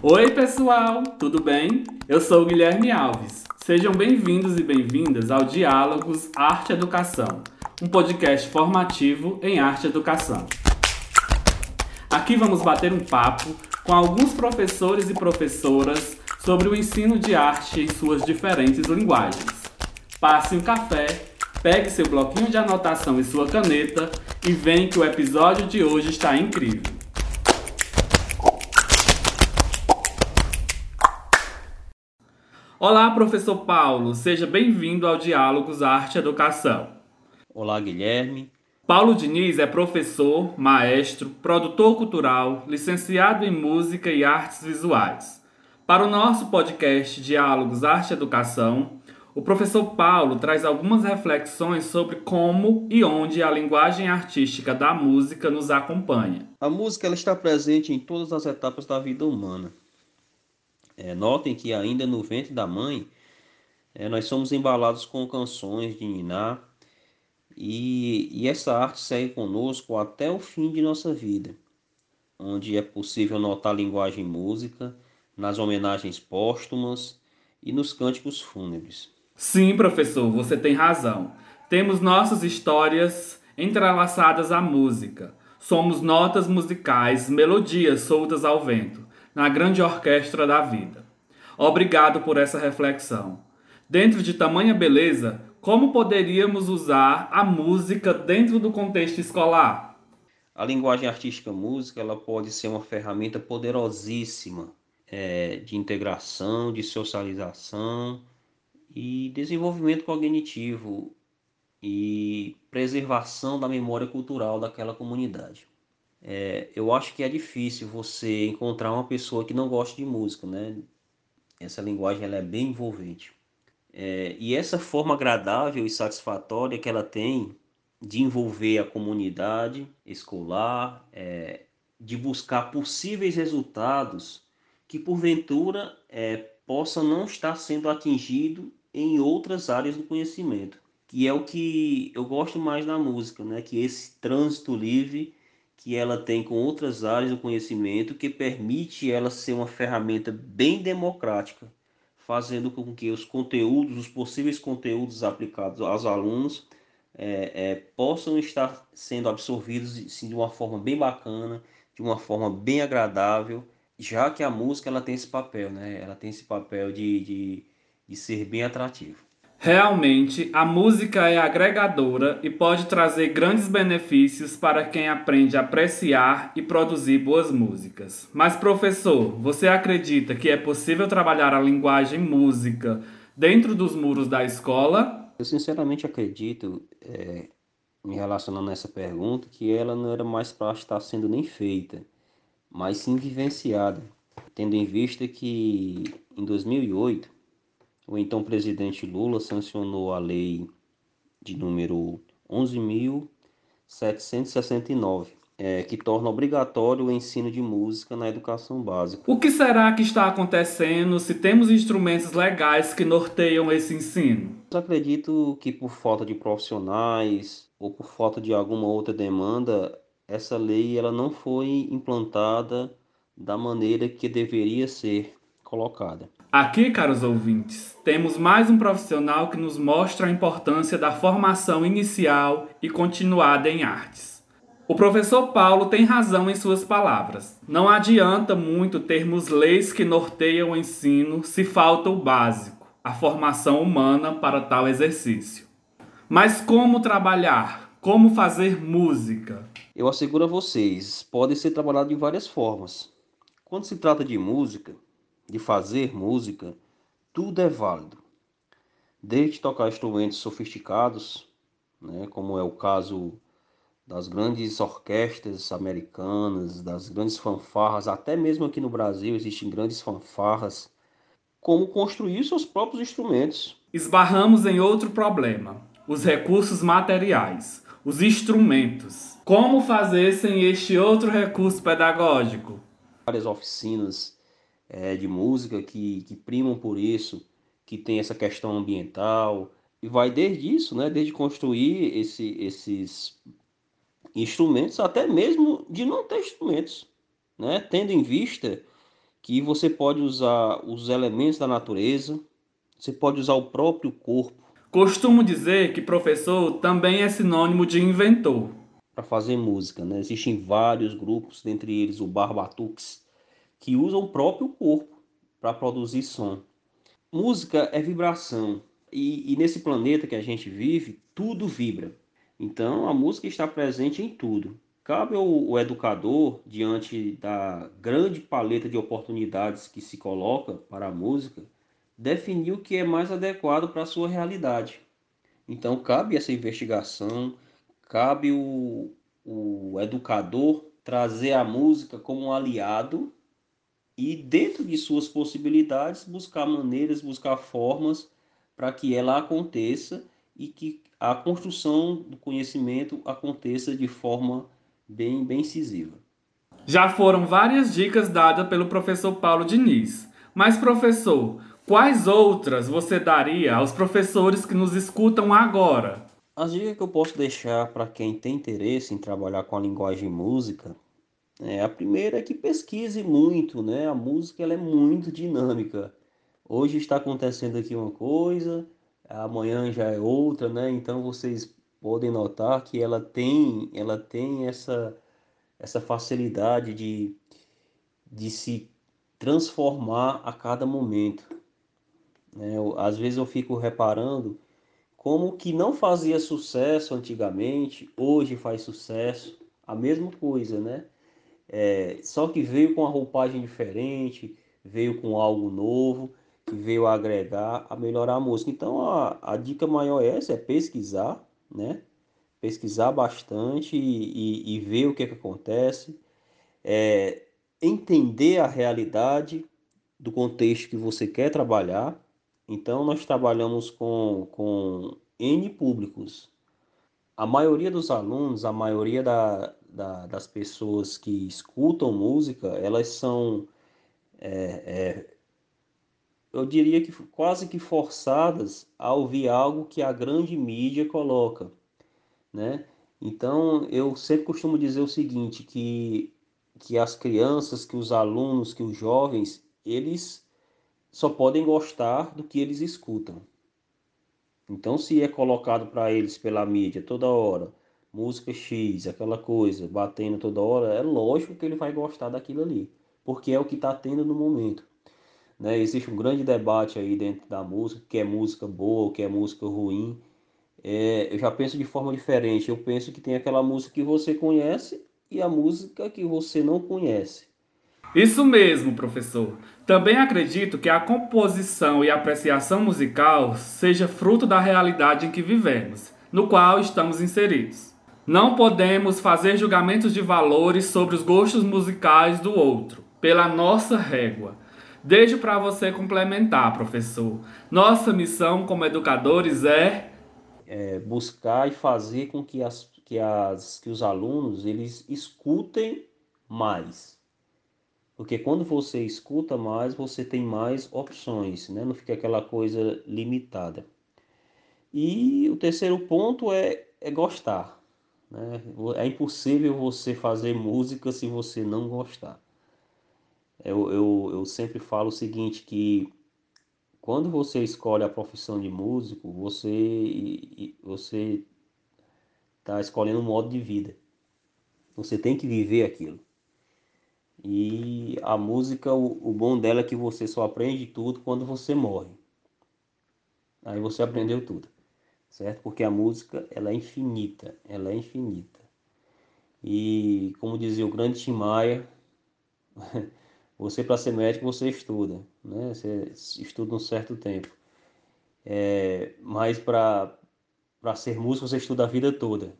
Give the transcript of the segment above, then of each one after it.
Oi, pessoal, tudo bem? Eu sou Guilherme Alves. Sejam bem-vindos e bem-vindas ao Diálogos Arte Educação, um podcast formativo em arte educação. Aqui vamos bater um papo com alguns professores e professoras sobre o ensino de arte em suas diferentes linguagens. Passe um café, pegue seu bloquinho de anotação e sua caneta e vem que o episódio de hoje está incrível. Olá, professor Paulo, seja bem-vindo ao Diálogos Arte e Educação. Olá, Guilherme. Paulo Diniz é professor, maestro, produtor cultural, licenciado em música e artes visuais. Para o nosso podcast Diálogos Arte e Educação, o professor Paulo traz algumas reflexões sobre como e onde a linguagem artística da música nos acompanha. A música ela está presente em todas as etapas da vida humana é, notem que ainda no ventre da mãe, é, nós somos embalados com canções de Niná e, e essa arte segue conosco até o fim de nossa vida, onde é possível notar a linguagem música, nas homenagens póstumas e nos cânticos fúnebres. Sim, professor, você tem razão. Temos nossas histórias entrelaçadas à música. Somos notas musicais, melodias soltas ao vento na grande orquestra da vida. Obrigado por essa reflexão. Dentro de tamanha beleza, como poderíamos usar a música dentro do contexto escolar? A linguagem artística música ela pode ser uma ferramenta poderosíssima é, de integração, de socialização e desenvolvimento cognitivo e preservação da memória cultural daquela comunidade é, eu acho que é difícil você encontrar uma pessoa que não goste de música, né? Essa linguagem ela é bem envolvente. É, e essa forma agradável e satisfatória que ela tem de envolver a comunidade escolar, é, de buscar possíveis resultados que porventura é, possa não estar sendo atingido em outras áreas do conhecimento, que é o que eu gosto mais da música, né? Que esse trânsito livre que ela tem com outras áreas do conhecimento que permite ela ser uma ferramenta bem democrática, fazendo com que os conteúdos, os possíveis conteúdos aplicados aos alunos é, é, possam estar sendo absorvidos sim, de uma forma bem bacana, de uma forma bem agradável, já que a música ela tem esse papel, né? Ela tem esse papel de, de, de ser bem atrativo. Realmente, a música é agregadora e pode trazer grandes benefícios para quem aprende a apreciar e produzir boas músicas. Mas, professor, você acredita que é possível trabalhar a linguagem música dentro dos muros da escola? Eu sinceramente acredito, é, me relacionando a essa pergunta, que ela não era mais para estar sendo nem feita, mas sim vivenciada, tendo em vista que em 2008 o então presidente Lula sancionou a lei de número 11.769, é, que torna obrigatório o ensino de música na educação básica. O que será que está acontecendo se temos instrumentos legais que norteiam esse ensino? Eu acredito que por falta de profissionais ou por falta de alguma outra demanda, essa lei ela não foi implantada da maneira que deveria ser colocada. Aqui, caros ouvintes, temos mais um profissional que nos mostra a importância da formação inicial e continuada em artes. O professor Paulo tem razão em suas palavras. Não adianta muito termos leis que norteiam o ensino se falta o básico, a formação humana para tal exercício. Mas como trabalhar? Como fazer música? Eu asseguro a vocês, pode ser trabalhado de várias formas. Quando se trata de música, de fazer música, tudo é válido. Desde tocar instrumentos sofisticados, né, como é o caso das grandes orquestras americanas, das grandes fanfarras, até mesmo aqui no Brasil existem grandes fanfarras, como construir seus próprios instrumentos. Esbarramos em outro problema: os recursos materiais, os instrumentos. Como fazer sem este outro recurso pedagógico? Várias oficinas é, de música que, que primam por isso, que tem essa questão ambiental, e vai desde isso, né, desde construir esse, esses instrumentos, até mesmo de não ter instrumentos, né, tendo em vista que você pode usar os elementos da natureza, você pode usar o próprio corpo. Costumo dizer que professor também é sinônimo de inventor. Para fazer música, né? Existem vários grupos, dentre eles o Barbatux, que usam o próprio corpo para produzir som. Música é vibração. E, e nesse planeta que a gente vive, tudo vibra. Então a música está presente em tudo. Cabe ao, educador, diante da grande paleta de oportunidades que se coloca para a música, definir o que é mais adequado para a sua realidade. Então, cabe essa investigação, cabe o, o educador trazer a música como um aliado e, dentro de suas possibilidades, buscar maneiras, buscar formas para que ela aconteça e que a construção do conhecimento aconteça de forma bem, bem incisiva. Já foram várias dicas dadas pelo professor Paulo Diniz. Mas, professor, quais outras você daria aos professores que nos escutam agora? As dicas que eu posso deixar para quem tem interesse em trabalhar com a linguagem música é a primeira é que pesquise muito, né? A música ela é muito dinâmica. Hoje está acontecendo aqui uma coisa, amanhã já é outra, né? Então vocês podem notar que ela tem, ela tem essa, essa facilidade de, de se transformar a cada momento. Né? Eu, às vezes eu fico reparando como que não fazia sucesso antigamente, hoje faz sucesso, a mesma coisa, né? É, só que veio com uma roupagem diferente, veio com algo novo, que veio agregar, a melhorar a música. Então a, a dica maior é essa, é pesquisar, né? Pesquisar bastante e, e, e ver o que, é que acontece, é, entender a realidade do contexto que você quer trabalhar. Então, nós trabalhamos com, com N públicos. A maioria dos alunos, a maioria da, da, das pessoas que escutam música, elas são, é, é, eu diria que quase que forçadas a ouvir algo que a grande mídia coloca, né? Então, eu sempre costumo dizer o seguinte, que, que as crianças, que os alunos, que os jovens, eles só podem gostar do que eles escutam. Então, se é colocado para eles pela mídia toda hora, música X, aquela coisa, batendo toda hora, é lógico que ele vai gostar daquilo ali, porque é o que está tendo no momento. Né? Existe um grande debate aí dentro da música, que é música boa, o que é música ruim. É, eu já penso de forma diferente. Eu penso que tem aquela música que você conhece e a música que você não conhece. Isso mesmo, professor. Também acredito que a composição e apreciação musical seja fruto da realidade em que vivemos, no qual estamos inseridos. Não podemos fazer julgamentos de valores sobre os gostos musicais do outro, pela nossa régua Deixo para você complementar, professor. Nossa missão como educadores é... é buscar e fazer com que, as, que, as, que os alunos eles escutem mais. Porque quando você escuta mais, você tem mais opções, né? não fica aquela coisa limitada. E o terceiro ponto é, é gostar. Né? É impossível você fazer música se você não gostar eu, eu, eu sempre falo o seguinte, que quando você escolhe a profissão de músico, você você está escolhendo um modo de vida. Você tem que viver aquilo. E a música, o, o bom dela é que você só aprende tudo quando você morre. Aí você aprendeu tudo, certo? Porque a música, ela é infinita, ela é infinita. E como dizia o grande Tim Maia, Você, para ser médico, você estuda, né? Você estuda um certo tempo. É, mas para ser músico, você estuda a vida toda.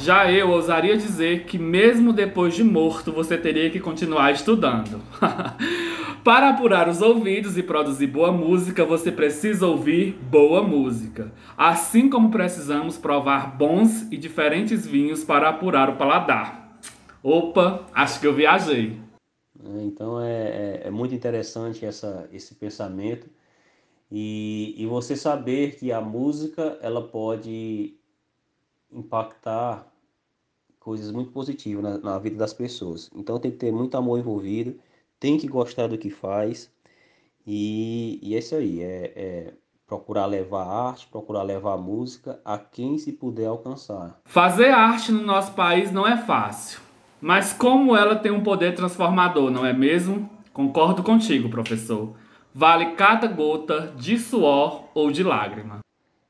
Já eu ousaria dizer que, mesmo depois de morto, você teria que continuar estudando. Para apurar os ouvidos e produzir boa música, você precisa ouvir boa música. Assim como precisamos provar bons e diferentes vinhos para apurar o paladar. Opa, acho que eu viajei. Né? Então é, é, é, muito interessante essa, esse pensamento e, e você saber que a música ela pode impactar coisas muito positivas na, na vida das pessoas. Então tem que ter muito amor envolvido, tem que gostar do que faz. E, e é isso aí, é, é procurar levar arte, procurar levar música a quem se puder alcançar. Fazer arte no nosso país não é fácil, mas como ela tem um poder transformador, não é mesmo? Concordo contigo, professor. Vale cada gota de suor ou de lágrima.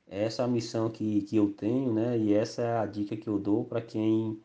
Essa é a missão que, que eu tenho, né? E essa é a dica que eu dou para quem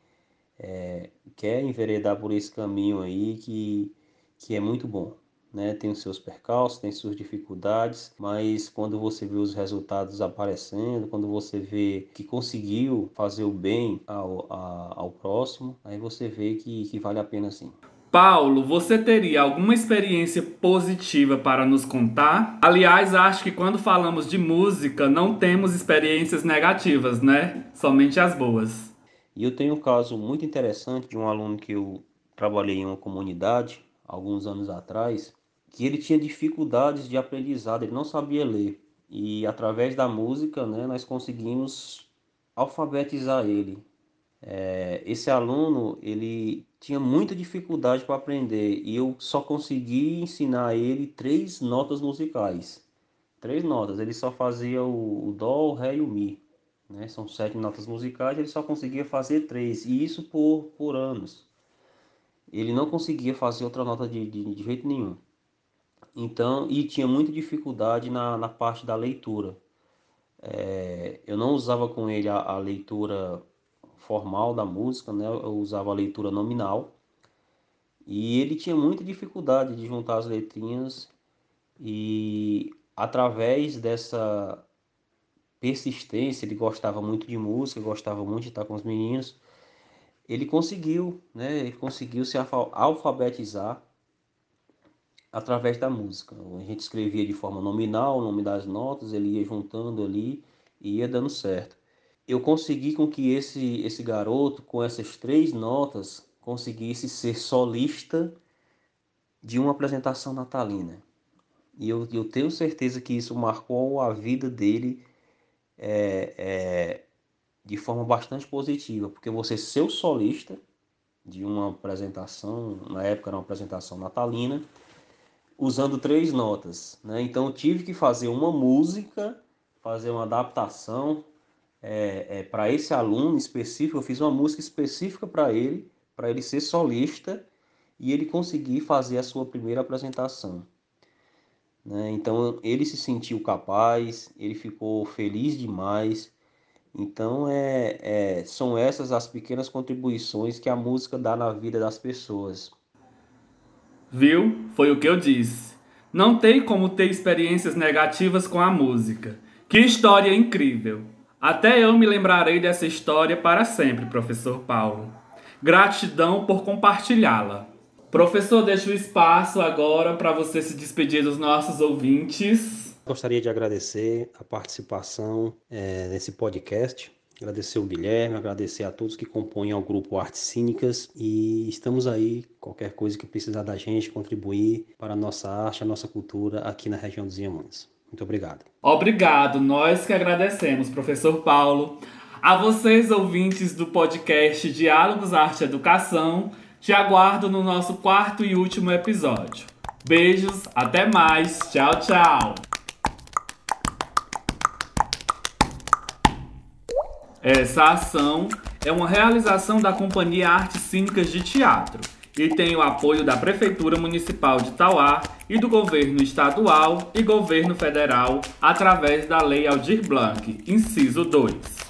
é, quer enveredar por esse caminho aí, que, que é muito bom. Né? Tem os seus percalços, tem suas dificuldades, mas quando você vê os resultados aparecendo, quando você vê que conseguiu fazer o bem ao, a, ao próximo, aí você vê que, que vale a pena sim. Paulo, você teria alguma experiência positiva para nos contar? Aliás, acho que quando falamos de música, não temos experiências negativas, né? Somente as boas. E eu tenho um caso muito interessante de um aluno que eu trabalhei em uma comunidade alguns anos atrás, que ele tinha dificuldades de aprendizado, ele não sabia ler. E através da música, né, nós conseguimos alfabetizar ele. É, esse aluno, ele tinha muita dificuldade para aprender e eu só consegui ensinar ele três notas musicais. Três notas, ele só fazia o, o dó, o ré e o mi. Né? São sete notas musicais, ele só conseguia fazer três, e isso por, por anos. Ele não conseguia fazer outra nota de, de, de jeito nenhum. Então, e tinha muita dificuldade na, na parte da leitura. É, eu não usava com ele a, a leitura formal da música, né? Eu usava a leitura nominal. E ele tinha muita dificuldade de juntar as letrinhas e através dessa persistência, ele gostava muito de música, gostava muito de estar com os meninos. Ele conseguiu, né? Ele conseguiu se alfabetizar através da música. A gente escrevia de forma nominal, o nome das notas, ele ia juntando ali e ia dando certo eu consegui com que esse, esse garoto, com essas três notas, conseguisse ser solista de uma apresentação natalina. E eu, eu tenho certeza que isso marcou a vida dele é, é, de forma bastante positiva, porque você ser o solista de uma apresentação, na época era uma apresentação natalina, usando três notas. Né? Então tive que fazer uma música, fazer uma adaptação, é, é, para esse aluno específico, eu fiz uma música específica para ele, para ele ser solista e ele conseguir fazer a sua primeira apresentação. Né? Então ele se sentiu capaz, ele ficou feliz demais. Então é, é, são essas as pequenas contribuições que a música dá na vida das pessoas. Viu? Foi o que eu disse. Não tem como ter experiências negativas com a música. Que história incrível! Até eu me lembrarei dessa história para sempre, professor Paulo. Gratidão por compartilhá-la. Professor, deixo o espaço agora para você se despedir dos nossos ouvintes. Gostaria de agradecer a participação é, nesse podcast. Agradecer o Guilherme, agradecer a todos que compõem o grupo Artes Cínicas e estamos aí, qualquer coisa que precisar da gente, contribuir para a nossa arte, a nossa cultura aqui na região dos Inhamuns. Muito obrigado. Obrigado, nós que agradecemos, professor Paulo. A vocês, ouvintes do podcast Diálogos Arte e Educação, te aguardo no nosso quarto e último episódio. Beijos, até mais, tchau, tchau. Essa ação é uma realização da Companhia Artes Cínicas de Teatro e tem o apoio da Prefeitura Municipal de Tauá e do Governo Estadual e Governo Federal através da Lei Aldir Blanc, inciso 2.